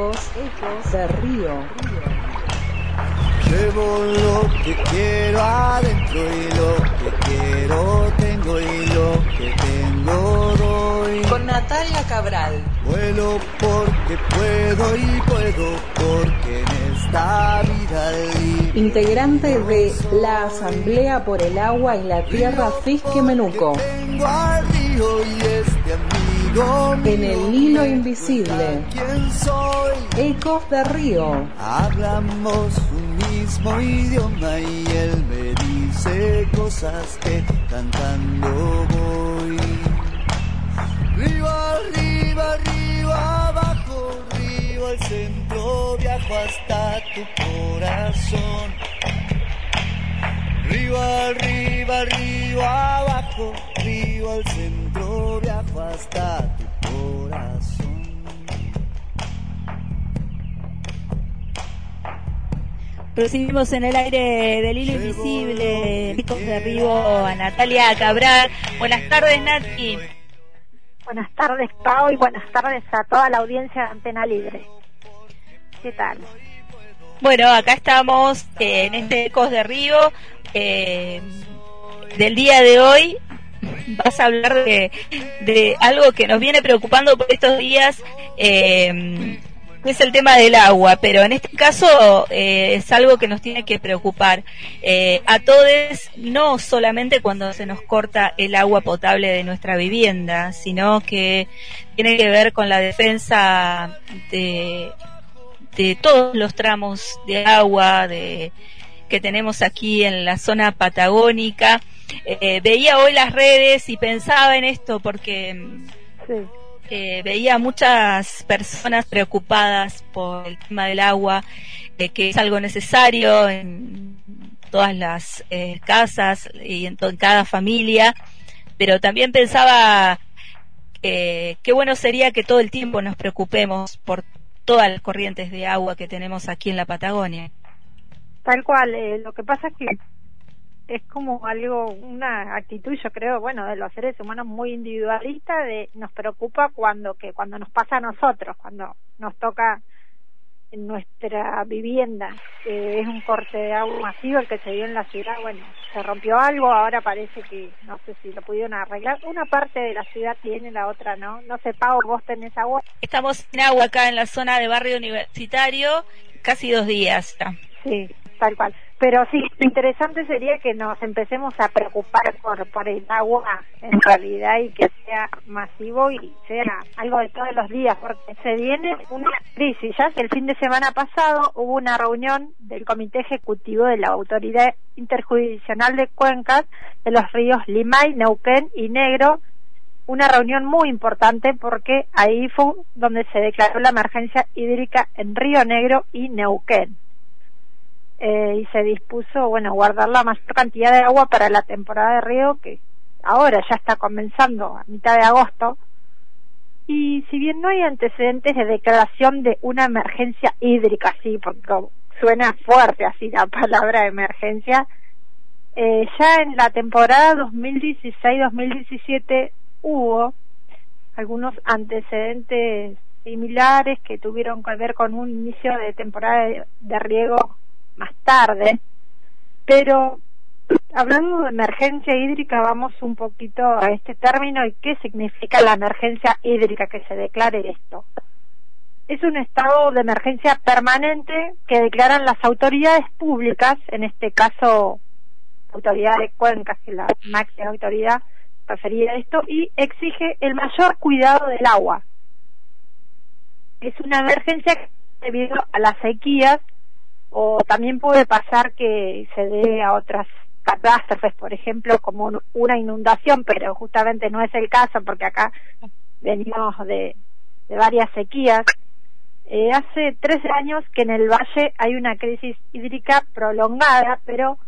Ecos, ecos de río. Llevo lo que quiero adentro y lo que quiero tengo y lo que tengo doy. Con Natalia Cabral. Vuelo porque puedo y puedo porque en esta vida libre. Integrante de la Asamblea por el Agua y la Tierra Fisque Menuco. Tengo al río En el hilo invisible. Ecos de río. Hablamos un mismo idioma y él me dice cosas que cantando voy. Arriba, arriba, arriba, abajo, río al centro, viajo hasta tu corazón. Arriba, arriba, arriba, abajo, río al centro, viajo hasta tu corazón. Recibimos en el aire del hilo invisible, Ecos de Río, a Natalia Cabral. Buenas tardes, Nati. Buenas tardes, Pau, y buenas tardes a toda la audiencia de Antena Libre. ¿Qué tal? Bueno, acá estamos eh, en este Ecos de Río. eh, del día de hoy vas a hablar de, de algo que nos viene preocupando por estos días. eh, es el tema del agua, pero en este caso eh, es algo que nos tiene que preocupar eh, a todos, no solamente cuando se nos corta el agua potable de nuestra vivienda, sino que tiene que ver con la defensa de, de todos los tramos de agua de, que tenemos aquí en la zona patagónica. Eh, veía hoy las redes y pensaba en esto porque Sí. eh, veía muchas personas preocupadas por el tema del agua, eh, que es algo necesario en todas las eh, casas y en cada familia, pero también pensaba eh, qué bueno sería que todo el tiempo nos preocupemos por todas las corrientes de agua que tenemos aquí en la Patagonia. Tal cual, eh, lo que pasa es que es como algo, una actitud, yo creo, bueno, de los seres humanos muy individualista, de nos preocupa cuando que cuando nos pasa a nosotros, cuando nos toca en nuestra vivienda, que es un corte de agua masivo el que se dio en la ciudad, bueno, se rompió algo, ahora parece que no sé si lo pudieron arreglar, una parte de la ciudad tiene, la otra no, no sé, Pau, vos tenés agua, Estamos en agua acá en la zona de barrio universitario, casi dos días ya. Sí, tal cual. Pero sí, lo interesante sería que nos empecemos a preocupar por, por el agua en realidad y que sea masivo y sea algo de todos los días, porque se viene una crisis. Ya el fin de semana pasado hubo una reunión del Comité Ejecutivo de la Autoridad Interjurisdiccional de Cuencas de los ríos Limay, Neuquén y Negro, una reunión muy importante porque ahí fue donde se declaró la emergencia hídrica en Río Negro y Neuquén. Eh, y se dispuso, bueno, guardar la mayor cantidad de agua para la temporada de río que ahora ya está comenzando a mitad de agosto. Y si bien no hay antecedentes de declaración de una emergencia hídrica, sí, porque suena fuerte así la palabra emergencia, eh, ya en la temporada 2016-2017 hubo algunos antecedentes similares que tuvieron que ver con un inicio de temporada de, de riego más tarde, pero hablando de emergencia hídrica vamos un poquito a este término y qué significa la emergencia hídrica que se declare esto. Es un estado de emergencia permanente que declaran las autoridades públicas, en este caso autoridad de cuencas, que la máxima autoridad referida a esto, y exige el mayor cuidado del agua. Es una emergencia debido a las sequías o también puede pasar que se dé a otras catástrofes, por ejemplo, como una inundación, pero justamente no es el caso porque acá venimos de, varias sequías. Eh, hace 13 años que en el valle hay una crisis hídrica prolongada, pero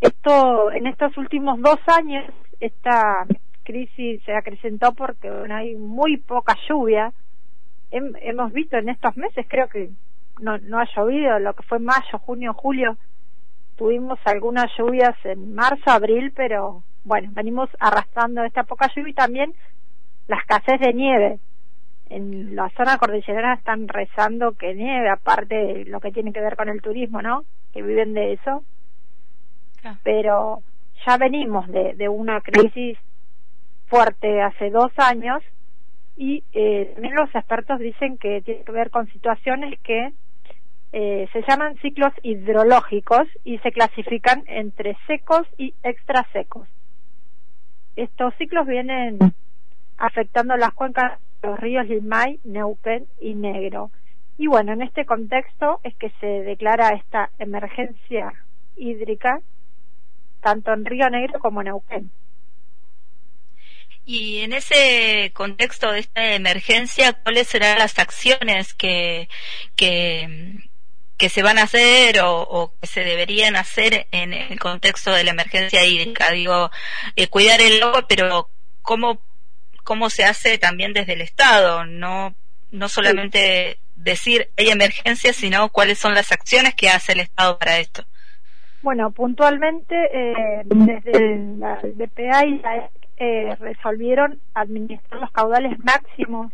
esto en estos últimos dos años esta crisis se acrecentó porque hay muy poca lluvia. Hem- hemos visto en estos meses, creo que no, no ha llovido, lo que fue mayo, junio, julio, tuvimos algunas lluvias en marzo, abril, pero bueno, venimos arrastrando esta poca lluvia y también la escasez de nieve. en la zona cordillerana están rezando que nieve, aparte de lo que tiene que ver con el turismo, ¿no? Que viven de eso. Pero ya venimos de, de una crisis fuerte hace dos años y eh, también los expertos dicen que tiene que ver con situaciones que eh, se llaman ciclos hidrológicos y se clasifican entre secos y extra secos. Estos ciclos vienen afectando las cuencas de los ríos Limay, Neuquén y Negro. Y bueno, en este contexto es que se declara esta emergencia hídrica tanto en Río Negro como en Neuquén. Y en ese contexto de esta emergencia, ¿cuáles serán las acciones que, que, que se van a hacer o, que se deberían hacer en el contexto de la emergencia hídrica? Digo, eh, cuidar el agua, pero ¿cómo, ¿cómo se hace también desde el Estado? No, no solamente decir hay emergencia, sino cuáles son las acciones que hace el Estado para esto. Bueno, puntualmente eh, desde la BPA y la eh, resolvieron administrar los caudales máximos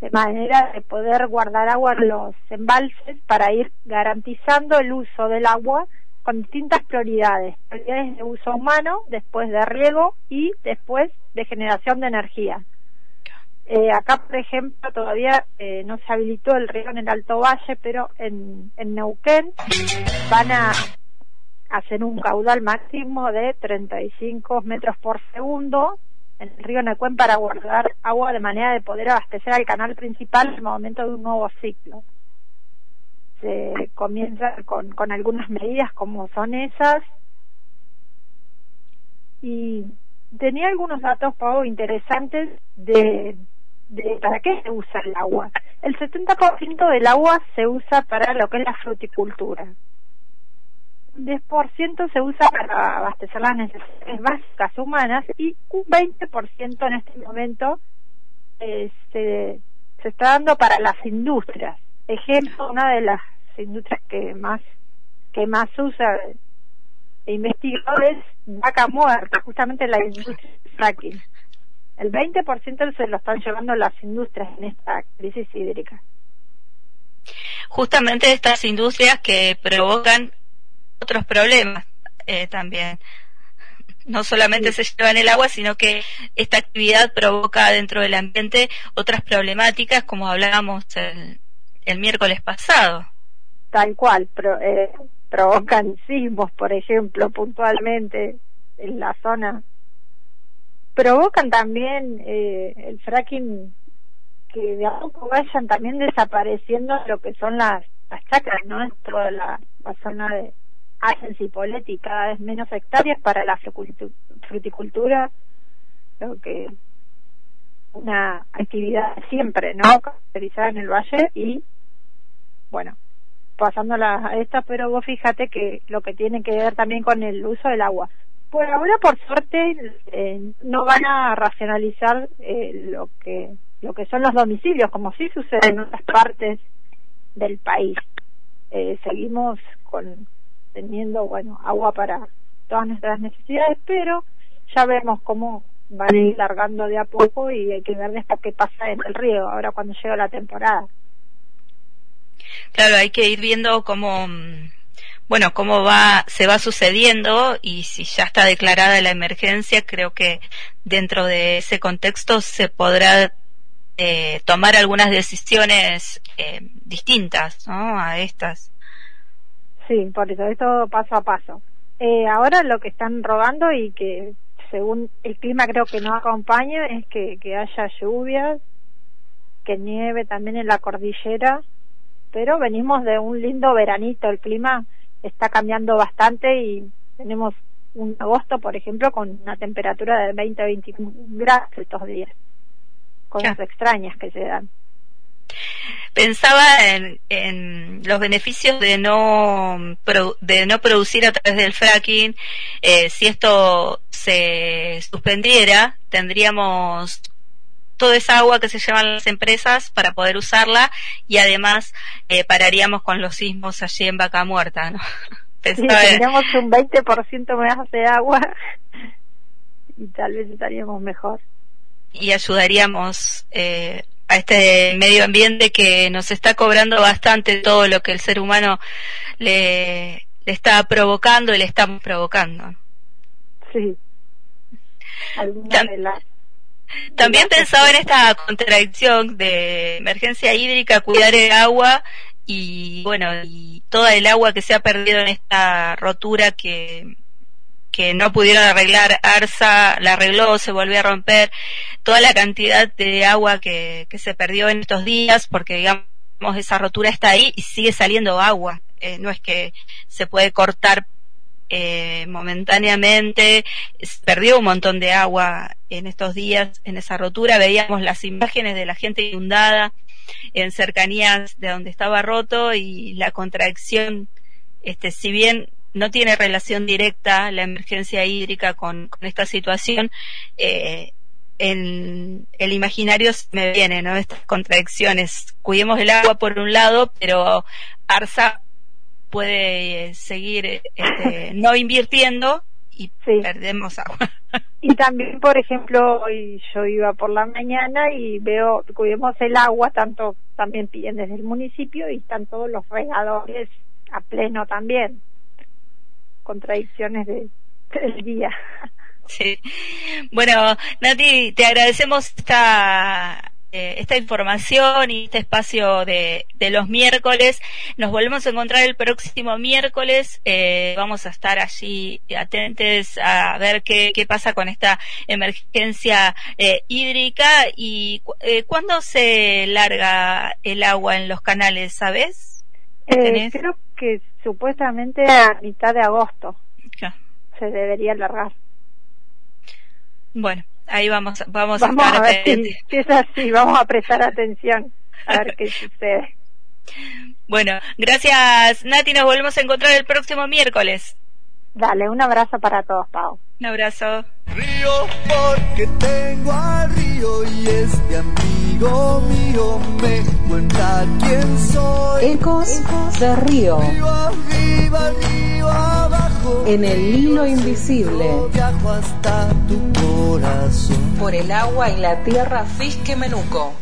de manera de poder guardar agua en los embalses para ir garantizando el uso del agua con distintas prioridades, prioridades de uso humano, después de riego y después de generación de energía. Eh, acá, por ejemplo, todavía eh, no se habilitó el riego en el Alto Valle, pero en, en Neuquén van a hacen un caudal máximo de 35 metros por segundo en el río Necuén para guardar agua de manera de poder abastecer al canal principal en el momento de un nuevo ciclo. Se comienza con, con algunas medidas como son esas y tenía algunos datos poco interesantes de, de para qué se usa el agua. El 70% del agua se usa para lo que es la fruticultura 10% se usa para abastecer las necesidades básicas humanas y un 20% en este momento eh, se, se está dando para las industrias. Ejemplo, una de las industrias que más que más usa e investigado es vaca muerta, justamente la industria del fracking. El 20% se lo están llevando las industrias en esta crisis hídrica. Justamente estas industrias que provocan otros problemas eh, también. No solamente se llevan el agua, sino que esta actividad provoca dentro del ambiente otras problemáticas, como hablábamos el, el miércoles pasado. Tal cual, eh, provocan sismos, por ejemplo, puntualmente en la zona. Provocan también eh, el fracking que de a poco vayan también desapareciendo lo que son las, las chacras, ¿no? Toda la, la zona de, hacen Cipolletti cada vez menos hectáreas para la fruticultura, creo que una actividad siempre, ¿no? Caracterizada en el valle y, bueno, pasándola a esta, pero vos fíjate que lo que tiene que ver también con el uso del agua. Por ahora, por suerte, eh, no van a racionalizar eh, lo que lo que son los domicilios, como sí sucede en otras partes del país. Eh, seguimos con, teniendo, bueno, agua para todas nuestras necesidades, pero ya vemos cómo van a ir largando de a poco y hay que ver después qué pasa en el río, ahora cuando llega la temporada. Claro, hay que ir viendo cómo, bueno, cómo va, se va sucediendo y si ya está declarada la emergencia, creo que dentro de ese contexto se podrá eh, tomar algunas decisiones eh, distintas, ¿no? A estas. Sí, por eso, esto paso a paso. Eh, ahora lo que están rogando y que según el clima creo que no acompaña es que, que haya lluvias, que nieve también en la cordillera, pero venimos de un lindo veranito, el clima está cambiando bastante y tenemos un agosto, por ejemplo, con una temperatura de 20 a 21 grados estos días, cosas extrañas que se dan pensaba en, los beneficios de no de no producir a través del fracking eh, si esto se suspendiera tendríamos toda esa agua que se llevan las empresas para poder usarla y además eh, pararíamos con los sismos allí en Vaca Muerta, ¿no? tendríamos un 20% más de agua y tal vez estaríamos mejor. Y ayudaríamos eh, a este medio ambiente que nos está cobrando bastante todo lo que el ser humano le, le está provocando y le estamos provocando. Sí. También pensaba en esta contradicción de emergencia hídrica, cuidar el agua y bueno, y toda el agua que se ha perdido en esta rotura que, que no pudieron arreglar, Arsa la arregló, se volvió a romper, toda la cantidad de agua que, que se perdió en estos días, porque digamos esa rotura está ahí y sigue saliendo agua, eh, no es que se puede cortar eh, momentáneamente, perdió un montón de agua en estos días en esa rotura, veíamos las imágenes de la gente inundada en cercanías de donde estaba roto y la contracción, este, si bien no tiene relación directa la emergencia hídrica con, con esta situación, eh, en el imaginario me viene, ¿no? Estas contradicciones. Cuidemos el agua por un lado, pero Arsa puede seguir este, no invirtiendo y perdemos agua. Y también, por ejemplo, hoy yo iba por la mañana y veo, cuidemos el agua, tanto también piden desde el municipio y están todos los regadores a pleno también. Contradicciones de, del día. Sí. Bueno, Nati, te agradecemos esta eh, esta información y este espacio de, de, los miércoles. Nos volvemos a encontrar el próximo miércoles. Eh, vamos a estar allí atentos a ver qué, qué pasa con esta emergencia eh, hídrica y eh, cuándo se larga el agua en los canales, ¿sabes? Eh, creo que supuestamente a mitad de agosto se debería largar. Bueno, ahí vamos, vamos, vamos a, ver si, es así, vamos a prestar atención a ver qué sucede. Bueno, gracias Nati, nos volvemos a encontrar el próximo miércoles. Dale, un abrazo para todos, Pau. Un abrazo. Río porque tengo al río y este amigo mío me cuenta quién soy. Ecos de río. Río arriba, río abajo. En el hilo invisible. Viajo hasta tu corazón. Por el agua y la tierra Fisque Menuco.